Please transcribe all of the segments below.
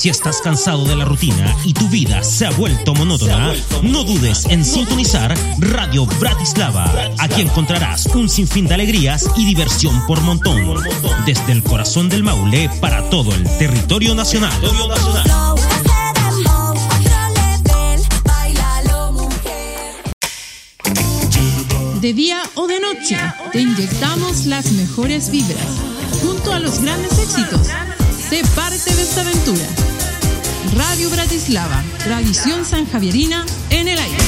Si estás cansado de la rutina y tu vida se ha vuelto monótona, no dudes en sintonizar Radio Bratislava. Aquí encontrarás un sinfín de alegrías y diversión por montón. Desde el corazón del Maule para todo el territorio nacional. De día o de noche, te inyectamos las mejores vibras. Junto a los grandes éxitos, sé parte de esta aventura. Radio Bratislava, tradición sanjavierina en el aire.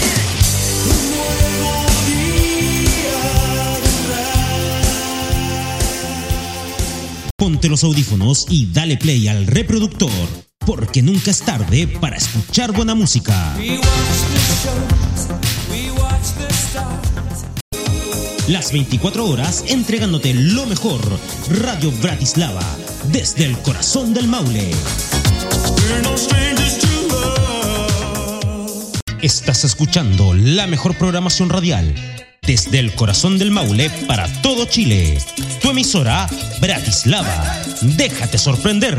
Ponte los audífonos y dale play al reproductor, porque nunca es tarde para escuchar buena música. Las 24 horas entregándote lo mejor. Radio Bratislava, desde el corazón del Maule. Estás escuchando la mejor programación radial desde el corazón del Maule para todo Chile. Tu emisora Bratislava. Déjate sorprender.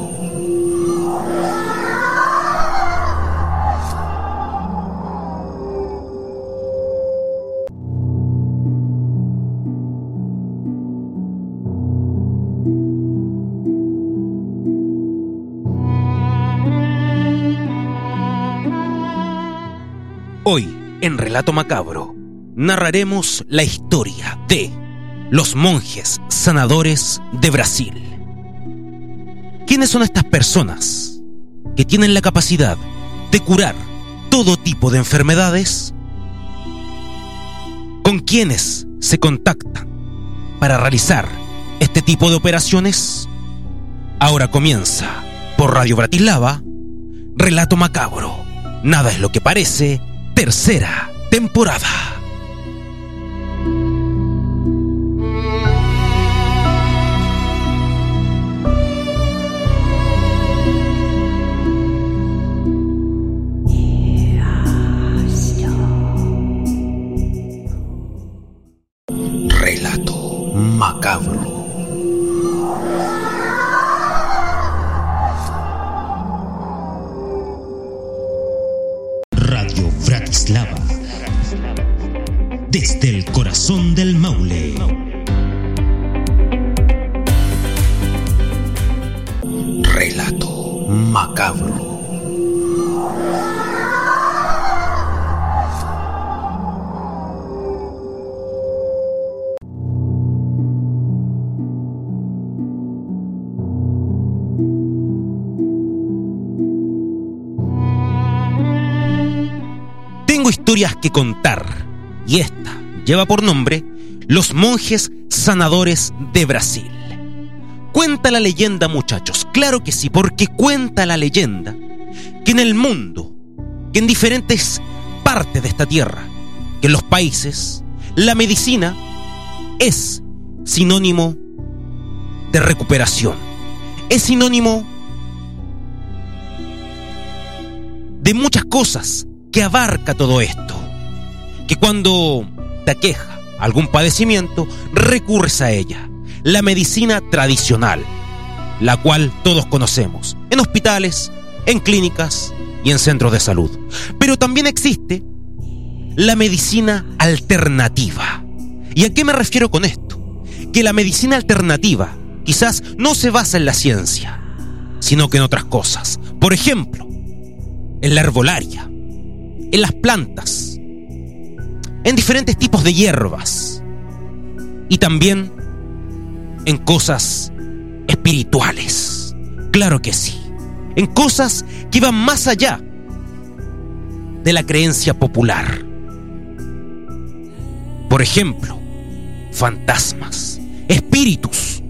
En Relato Macabro, narraremos la historia de los monjes sanadores de Brasil. ¿Quiénes son estas personas que tienen la capacidad de curar todo tipo de enfermedades? ¿Con quiénes se contactan para realizar este tipo de operaciones? Ahora comienza por Radio Bratislava, Relato Macabro. Nada es lo que parece, tercera temporada. Historias que contar. Y esta lleva por nombre Los monjes sanadores de Brasil. Cuenta la leyenda, muchachos, claro que sí, porque cuenta la leyenda que en el mundo, que en diferentes partes de esta tierra, que en los países, la medicina es sinónimo de recuperación, es sinónimo de muchas cosas que abarca todo esto. Que cuando te aqueja algún padecimiento, recurres a ella. La medicina tradicional, la cual todos conocemos, en hospitales, en clínicas y en centros de salud. Pero también existe la medicina alternativa. ¿Y a qué me refiero con esto? Que la medicina alternativa quizás no se basa en la ciencia, sino que en otras cosas. Por ejemplo, en la herbolaria, en las plantas, en diferentes tipos de hierbas y también en cosas espirituales. Claro que sí, en cosas que van más allá de la creencia popular. Por ejemplo, fantasmas, espíritus,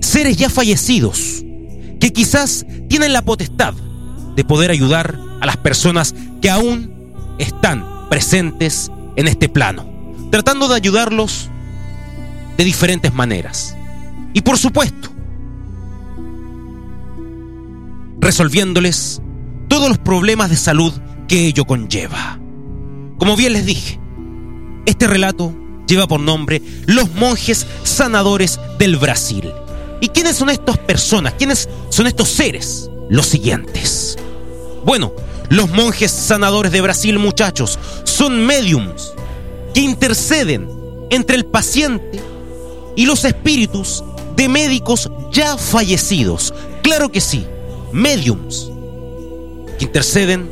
seres ya fallecidos que quizás tienen la potestad de poder ayudar a las personas que aún están presentes en este plano, tratando de ayudarlos de diferentes maneras. Y por supuesto, resolviéndoles todos los problemas de salud que ello conlleva. Como bien les dije, este relato lleva por nombre Los monjes sanadores del Brasil. ¿Y quiénes son estas personas? ¿Quiénes son estos seres? Los siguientes. Bueno, los monjes sanadores de Brasil, muchachos, son mediums que interceden entre el paciente y los espíritus de médicos ya fallecidos. Claro que sí, mediums que interceden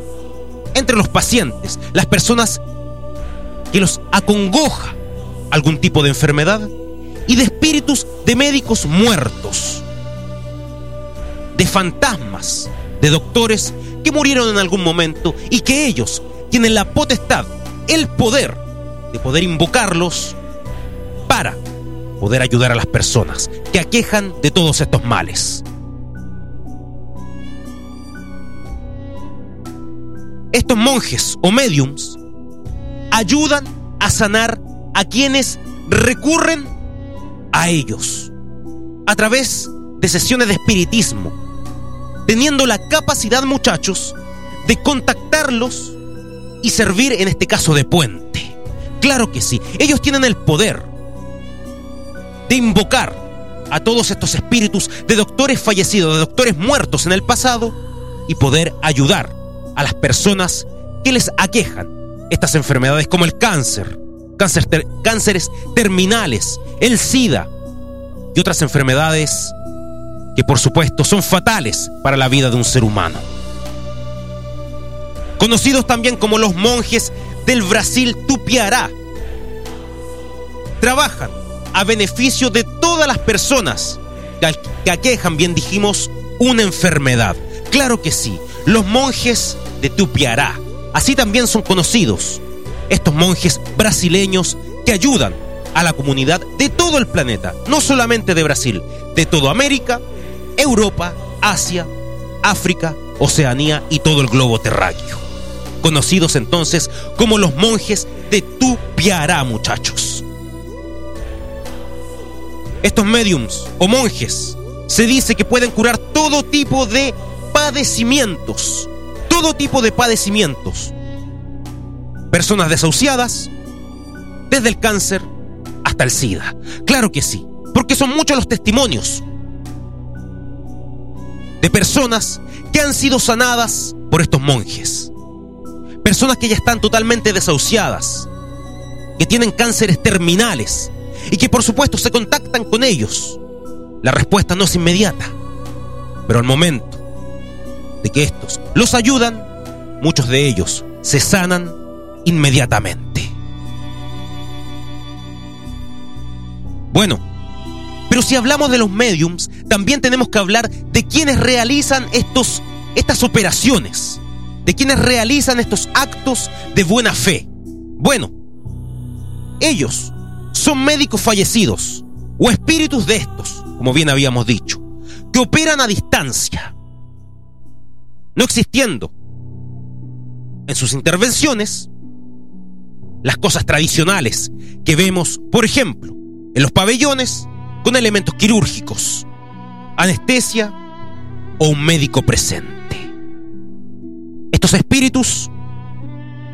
entre los pacientes, las personas que los acongoja algún tipo de enfermedad y de espíritus de médicos muertos, de fantasmas, de doctores que murieron en algún momento y que ellos tienen la potestad, el poder de poder invocarlos para poder ayudar a las personas que aquejan de todos estos males. Estos monjes o mediums ayudan a sanar a quienes recurren a ellos a través de sesiones de espiritismo, teniendo la capacidad, muchachos, de contactarlos y servir en este caso de puente. Claro que sí, ellos tienen el poder de invocar a todos estos espíritus de doctores fallecidos, de doctores muertos en el pasado y poder ayudar a las personas que les aquejan estas enfermedades como el cáncer, cánceres terminales, el SIDA y otras enfermedades que por supuesto son fatales para la vida de un ser humano. Conocidos también como los monjes del Brasil Tupiará, trabajan a beneficio de todas las personas que aquejan, bien dijimos, una enfermedad. Claro que sí, los monjes de Tupiará, así también son conocidos estos monjes brasileños que ayudan a la comunidad de todo el planeta, no solamente de Brasil, de toda América, Europa, Asia, África, Oceanía y todo el globo terráqueo. Conocidos entonces como los monjes de Tupiará, muchachos. Estos mediums o monjes se dice que pueden curar todo tipo de padecimientos, todo tipo de padecimientos, personas desahuciadas, desde el cáncer hasta el SIDA. Claro que sí, porque son muchos los testimonios personas que han sido sanadas por estos monjes. Personas que ya están totalmente desahuciadas, que tienen cánceres terminales y que por supuesto se contactan con ellos. La respuesta no es inmediata, pero al momento de que estos los ayudan, muchos de ellos se sanan inmediatamente. Bueno, pero si hablamos de los mediums, también tenemos que hablar de quienes realizan estos, estas operaciones, de quienes realizan estos actos de buena fe. Bueno, ellos son médicos fallecidos o espíritus de estos, como bien habíamos dicho, que operan a distancia, no existiendo en sus intervenciones las cosas tradicionales que vemos, por ejemplo, en los pabellones con elementos quirúrgicos, anestesia o un médico presente. Estos espíritus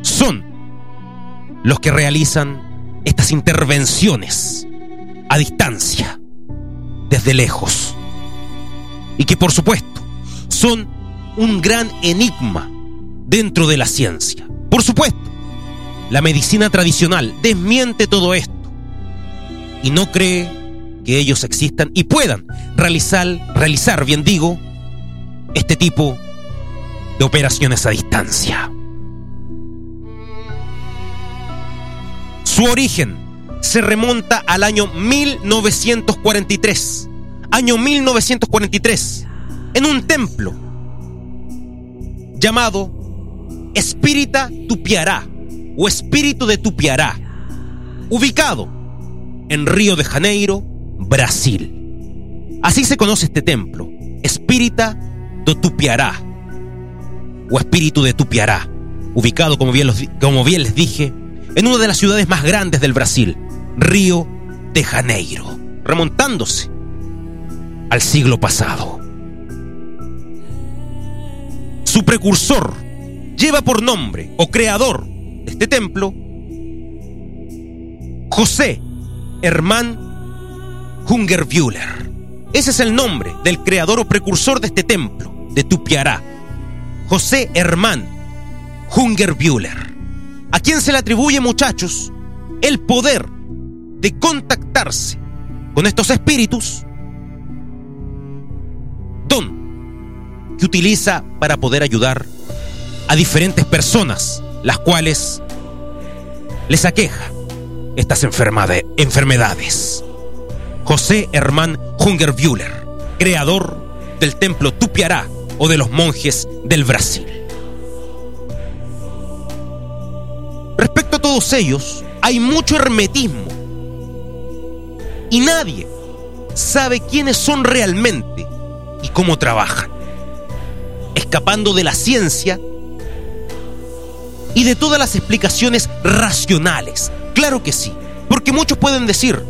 son los que realizan estas intervenciones a distancia, desde lejos, y que por supuesto son un gran enigma dentro de la ciencia. Por supuesto, la medicina tradicional desmiente todo esto y no cree que ellos existan y puedan realizar, realizar, bien digo, este tipo de operaciones a distancia. Su origen se remonta al año 1943. Año 1943, en un templo llamado Espírita Tupiará o Espíritu de Tupiará, ubicado en Río de Janeiro, Brasil. Así se conoce este templo, Espírita do Tupiará, o Espíritu de Tupiará, ubicado, como bien, como bien les dije, en una de las ciudades más grandes del Brasil, Río de Janeiro, remontándose al siglo pasado. Su precursor lleva por nombre o creador de este templo José Hermann Hungerbuehler. Ese es el nombre del creador o precursor de este templo, de Tupiará. José Hermann Hungerbuehler. A quien se le atribuye, muchachos, el poder de contactarse con estos espíritus, don que utiliza para poder ayudar a diferentes personas, las cuales les aqueja estas enfermedades. José Hermann Hungerbuehler, creador del templo Tupiará o de los monjes del Brasil. Respecto a todos ellos, hay mucho hermetismo y nadie sabe quiénes son realmente y cómo trabajan, escapando de la ciencia y de todas las explicaciones racionales. Claro que sí, porque muchos pueden decir,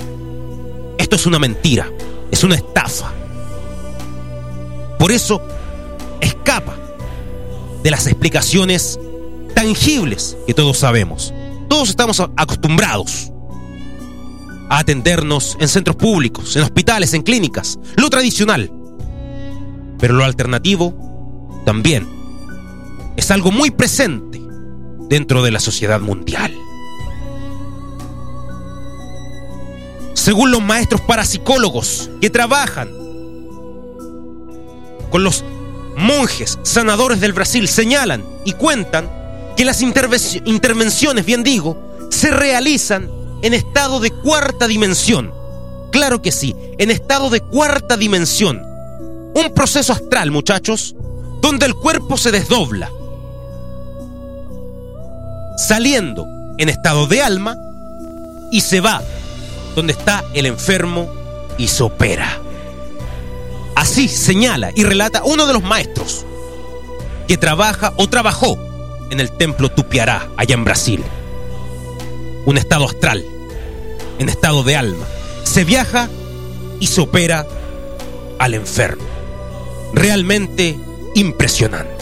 es una mentira, es una estafa. Por eso escapa de las explicaciones tangibles que todos sabemos. Todos estamos acostumbrados a atendernos en centros públicos, en hospitales, en clínicas, lo tradicional. Pero lo alternativo también es algo muy presente dentro de la sociedad mundial. Según los maestros parapsicólogos que trabajan con los monjes sanadores del Brasil, señalan y cuentan que las intervenciones, bien digo, se realizan en estado de cuarta dimensión. Claro que sí, en estado de cuarta dimensión. Un proceso astral, muchachos, donde el cuerpo se desdobla, saliendo en estado de alma y se va donde está el enfermo y se opera. Así señala y relata uno de los maestros que trabaja o trabajó en el templo Tupiará, allá en Brasil. Un estado astral, en estado de alma. Se viaja y se opera al enfermo. Realmente impresionante.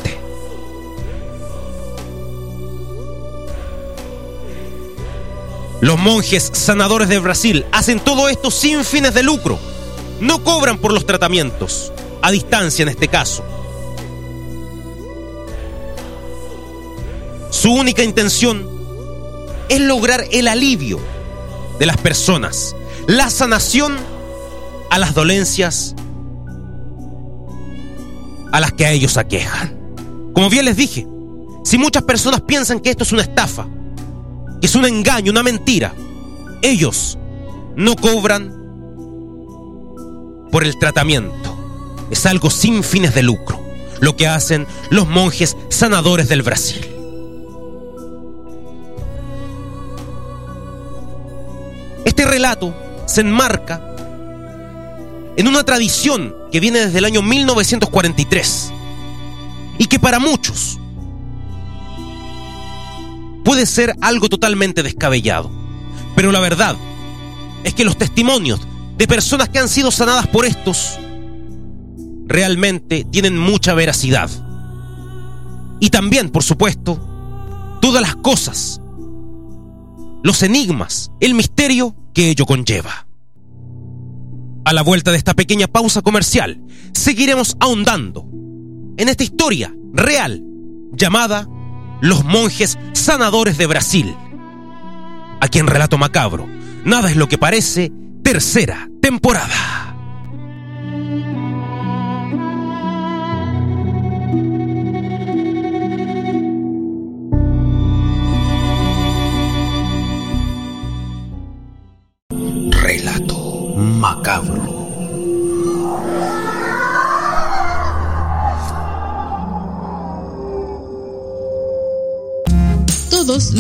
Los monjes sanadores de Brasil hacen todo esto sin fines de lucro. No cobran por los tratamientos, a distancia en este caso. Su única intención es lograr el alivio de las personas, la sanación a las dolencias a las que a ellos aquejan. Como bien les dije, si muchas personas piensan que esto es una estafa, es un engaño, una mentira. Ellos no cobran por el tratamiento. Es algo sin fines de lucro, lo que hacen los monjes sanadores del Brasil. Este relato se enmarca en una tradición que viene desde el año 1943 y que para muchos puede ser algo totalmente descabellado. Pero la verdad es que los testimonios de personas que han sido sanadas por estos realmente tienen mucha veracidad. Y también, por supuesto, todas las cosas, los enigmas, el misterio que ello conlleva. A la vuelta de esta pequeña pausa comercial, seguiremos ahondando en esta historia real llamada los monjes sanadores de Brasil. Aquí en Relato Macabro, nada es lo que parece, tercera temporada.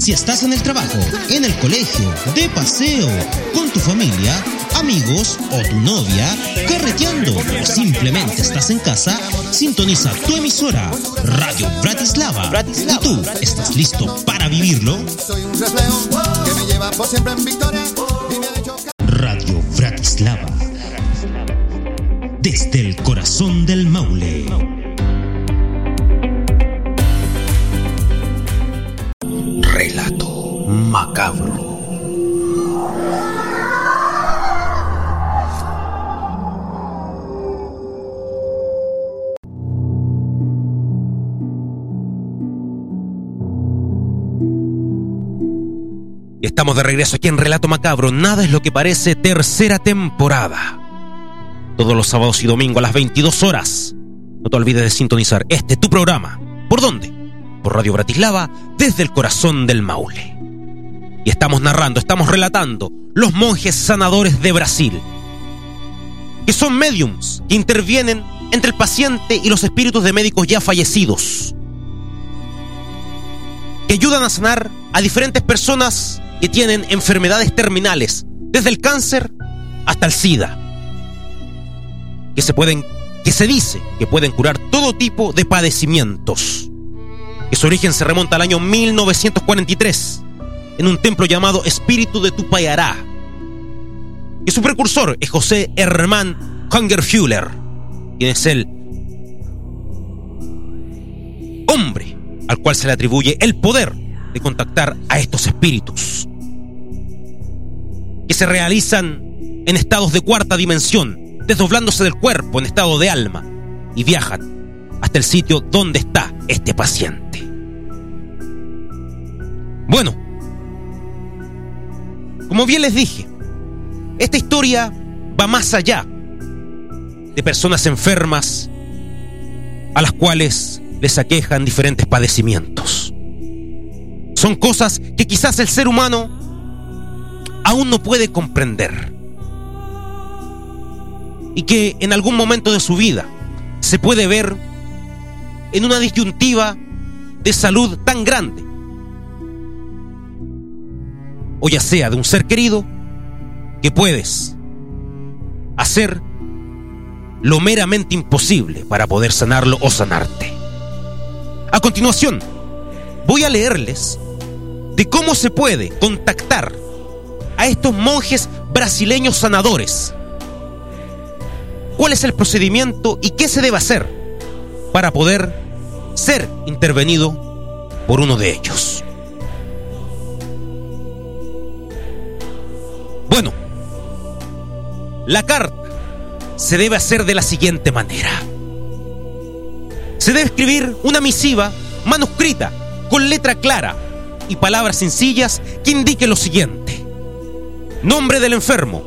Si estás en el trabajo, en el colegio, de paseo, con tu familia, amigos o tu novia, carreteando o simplemente estás en casa, sintoniza tu emisora Radio Bratislava. ¿Y tú estás listo para vivirlo? Radio Bratislava. Desde el corazón del Maule. Macabro. Estamos de regreso aquí en Relato Macabro. Nada es lo que parece tercera temporada. Todos los sábados y domingos a las 22 horas. No te olvides de sintonizar este tu programa. ¿Por dónde? Por Radio Bratislava, desde el corazón del Maule. Y estamos narrando, estamos relatando los monjes sanadores de Brasil. Que son mediums que intervienen entre el paciente y los espíritus de médicos ya fallecidos. Que ayudan a sanar a diferentes personas que tienen enfermedades terminales, desde el cáncer hasta el SIDA, que se pueden, que se dice que pueden curar todo tipo de padecimientos, que su origen se remonta al año 1943, en un templo llamado Espíritu de Tupayará, que su precursor es José Hermann Hungerfuller, quien es el hombre al cual se le atribuye el poder de contactar a estos espíritus que se realizan en estados de cuarta dimensión, desdoblándose del cuerpo en estado de alma y viajan hasta el sitio donde está este paciente. Bueno, como bien les dije, esta historia va más allá de personas enfermas a las cuales les aquejan diferentes padecimientos. Son cosas que quizás el ser humano aún no puede comprender. Y que en algún momento de su vida se puede ver en una disyuntiva de salud tan grande. O ya sea de un ser querido que puedes hacer lo meramente imposible para poder sanarlo o sanarte. A continuación, voy a leerles de cómo se puede contactar a estos monjes brasileños sanadores. ¿Cuál es el procedimiento y qué se debe hacer para poder ser intervenido por uno de ellos? La carta se debe hacer de la siguiente manera. Se debe escribir una misiva manuscrita con letra clara y palabras sencillas que indique lo siguiente. Nombre del enfermo.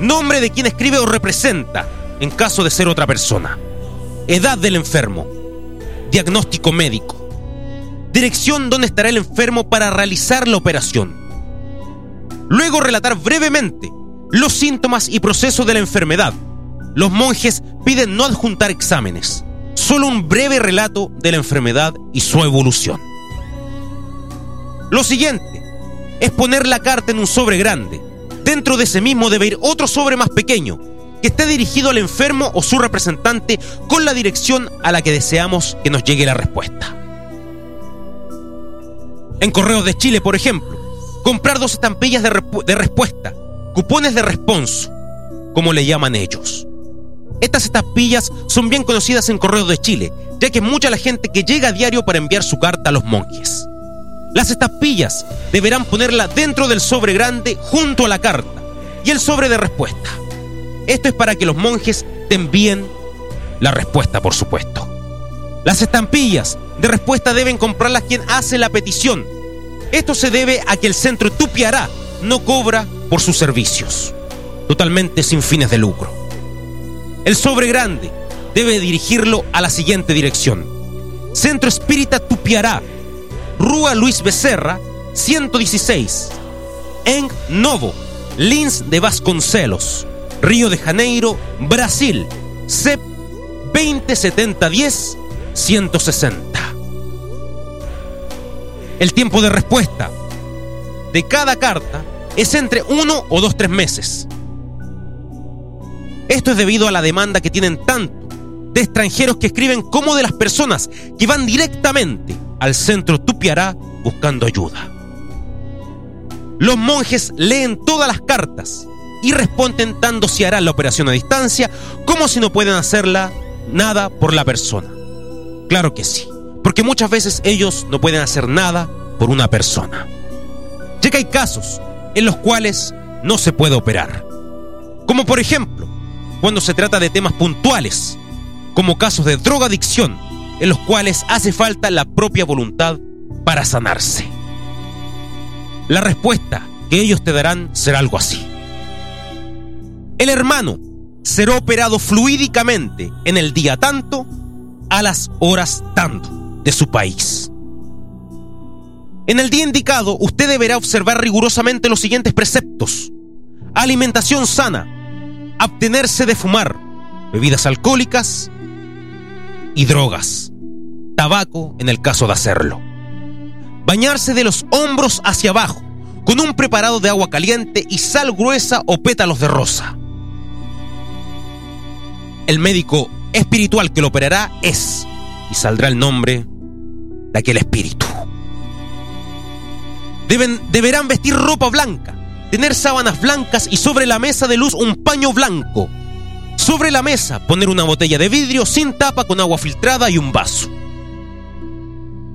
Nombre de quien escribe o representa en caso de ser otra persona. Edad del enfermo. Diagnóstico médico. Dirección donde estará el enfermo para realizar la operación. Luego relatar brevemente los síntomas y procesos de la enfermedad. Los monjes piden no adjuntar exámenes, solo un breve relato de la enfermedad y su evolución. Lo siguiente es poner la carta en un sobre grande. Dentro de ese mismo debe ir otro sobre más pequeño, que esté dirigido al enfermo o su representante con la dirección a la que deseamos que nos llegue la respuesta. En Correos de Chile, por ejemplo, comprar dos estampillas de, de respuesta, cupones de responso, como le llaman ellos. Estas estampillas son bien conocidas en Correos de Chile, ya que mucha la gente que llega a diario para enviar su carta a los monjes. Las estampillas deberán ponerla dentro del sobre grande junto a la carta y el sobre de respuesta. Esto es para que los monjes te envíen la respuesta, por supuesto. Las estampillas de respuesta deben comprarlas quien hace la petición. Esto se debe a que el centro Tupiará no cobra por sus servicios, totalmente sin fines de lucro. El sobre grande debe dirigirlo a la siguiente dirección. Centro Espírita Tupiará, Rúa Luis Becerra, 116. En Novo, Lins de Vasconcelos, Río de Janeiro, Brasil, CEP 207010 160. El tiempo de respuesta de cada carta es entre uno o dos tres meses. Esto es debido a la demanda que tienen tanto de extranjeros que escriben como de las personas que van directamente al centro Tupiará buscando ayuda. Los monjes leen todas las cartas y responden tanto si harán la operación a distancia como si no pueden hacerla nada por la persona. Claro que sí, porque muchas veces ellos no pueden hacer nada por una persona. Ya que hay casos en los cuales no se puede operar. Como por ejemplo, cuando se trata de temas puntuales, como casos de drogadicción, en los cuales hace falta la propia voluntad para sanarse. La respuesta que ellos te darán será algo así. El hermano será operado fluídicamente en el día tanto, a las horas tanto de su país. En el día indicado, usted deberá observar rigurosamente los siguientes preceptos. Alimentación sana, abstenerse de fumar, bebidas alcohólicas y drogas, tabaco en el caso de hacerlo. Bañarse de los hombros hacia abajo con un preparado de agua caliente y sal gruesa o pétalos de rosa. El médico espiritual que lo operará es, y saldrá el nombre de aquel espíritu. Deben, deberán vestir ropa blanca, tener sábanas blancas y sobre la mesa de luz un paño blanco. Sobre la mesa poner una botella de vidrio sin tapa con agua filtrada y un vaso.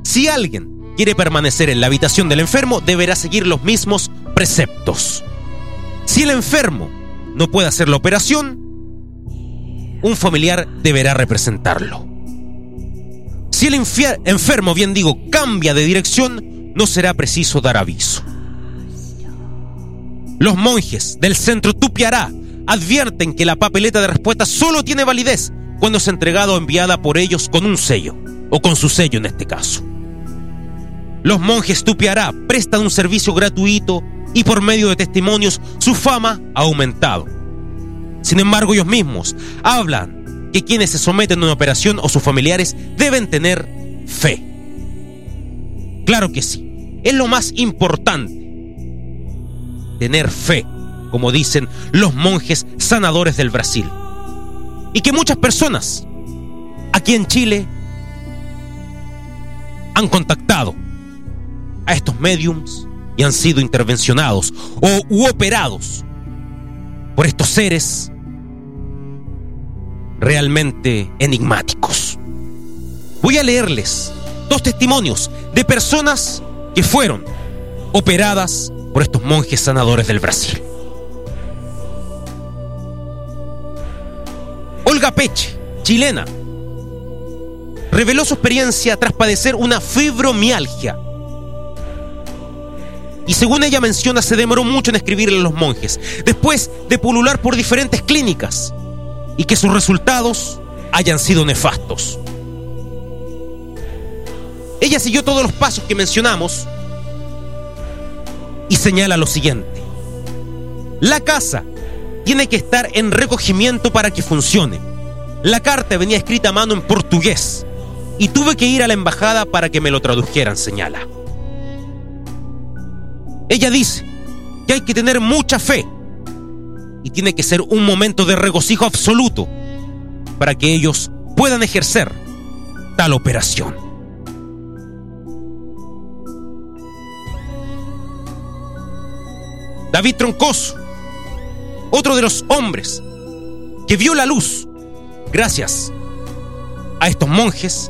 Si alguien quiere permanecer en la habitación del enfermo, deberá seguir los mismos preceptos. Si el enfermo no puede hacer la operación, un familiar deberá representarlo. Si el enfermo, bien digo, cambia de dirección, no será preciso dar aviso. Los monjes del centro Tupiará advierten que la papeleta de respuesta solo tiene validez cuando es entregada o enviada por ellos con un sello, o con su sello en este caso. Los monjes Tupiará prestan un servicio gratuito y por medio de testimonios su fama ha aumentado. Sin embargo, ellos mismos hablan que quienes se someten a una operación o sus familiares deben tener fe. Claro que sí, es lo más importante. Tener fe, como dicen los monjes sanadores del Brasil. Y que muchas personas aquí en Chile han contactado a estos mediums y han sido intervencionados o u operados por estos seres realmente enigmáticos. Voy a leerles dos testimonios de personas que fueron operadas por estos monjes sanadores del Brasil. Olga Peche, chilena, reveló su experiencia tras padecer una fibromialgia. Y según ella menciona, se demoró mucho en escribirle a los monjes, después de pulular por diferentes clínicas y que sus resultados hayan sido nefastos. Ella siguió todos los pasos que mencionamos y señala lo siguiente. La casa tiene que estar en recogimiento para que funcione. La carta venía escrita a mano en portugués y tuve que ir a la embajada para que me lo tradujeran, señala. Ella dice que hay que tener mucha fe y tiene que ser un momento de regocijo absoluto para que ellos puedan ejercer tal operación. David Troncoso, otro de los hombres que vio la luz gracias a estos monjes,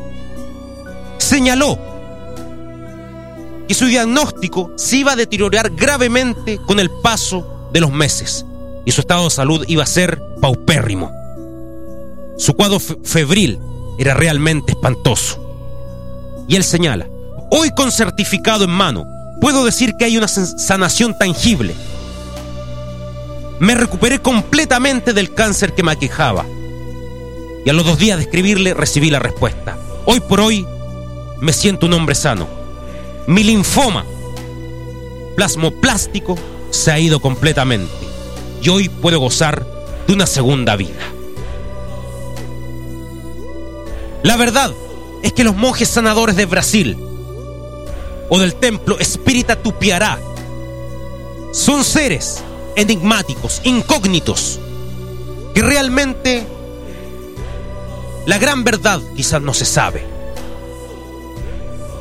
señaló que su diagnóstico se iba a deteriorar gravemente con el paso de los meses y su estado de salud iba a ser paupérrimo. Su cuadro febril era realmente espantoso. Y él señala, hoy con certificado en mano, puedo decir que hay una sanación tangible. Me recuperé completamente del cáncer que me aquejaba Y a los dos días de escribirle recibí la respuesta. Hoy por hoy me siento un hombre sano. Mi linfoma plasmoplástico se ha ido completamente y hoy puedo gozar de una segunda vida. La verdad es que los monjes sanadores de Brasil o del templo Espírita Tupiará son seres enigmáticos, incógnitos, que realmente la gran verdad quizás no se sabe.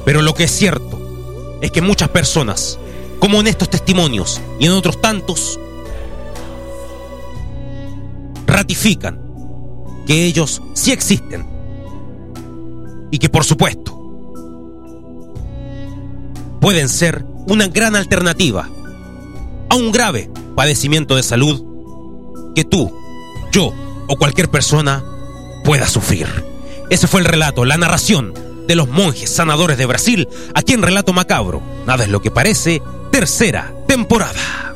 Pero lo que es cierto es que muchas personas, como en estos testimonios y en otros tantos, ratifican que ellos sí existen y que por supuesto pueden ser una gran alternativa a un grave padecimiento de salud que tú, yo o cualquier persona pueda sufrir. Ese fue el relato, la narración de los monjes sanadores de Brasil, aquí en Relato Macabro. Nada es lo que parece, tercera temporada.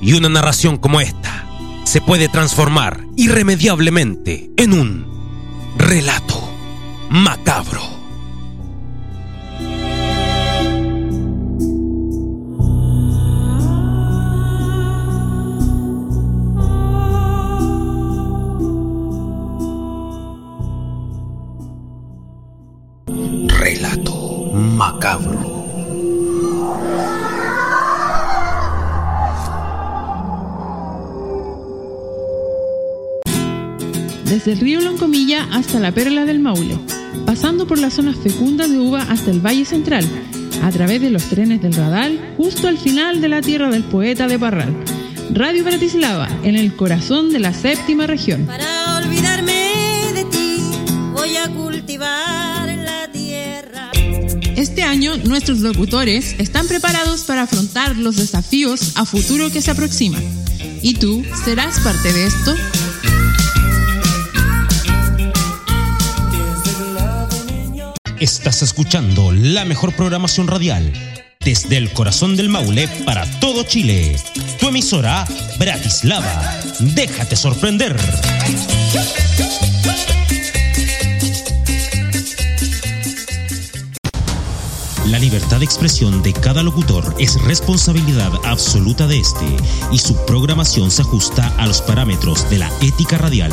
Y una narración como esta se puede transformar irremediablemente en un relato macabro. Las zonas fecundas de uva hasta el Valle Central, a través de los trenes del Radal, justo al final de la tierra del poeta de Parral. Radio Bratislava, en el corazón de la séptima región. Para olvidarme de ti, voy a cultivar la tierra. Este año nuestros locutores están preparados para afrontar los desafíos a futuro que se aproximan. ¿Y tú serás parte de esto? Estás escuchando la mejor programación radial desde el corazón del Maule para todo Chile. Tu emisora Bratislava. Déjate sorprender. La libertad de expresión de cada locutor es responsabilidad absoluta de este y su programación se ajusta a los parámetros de la ética radial.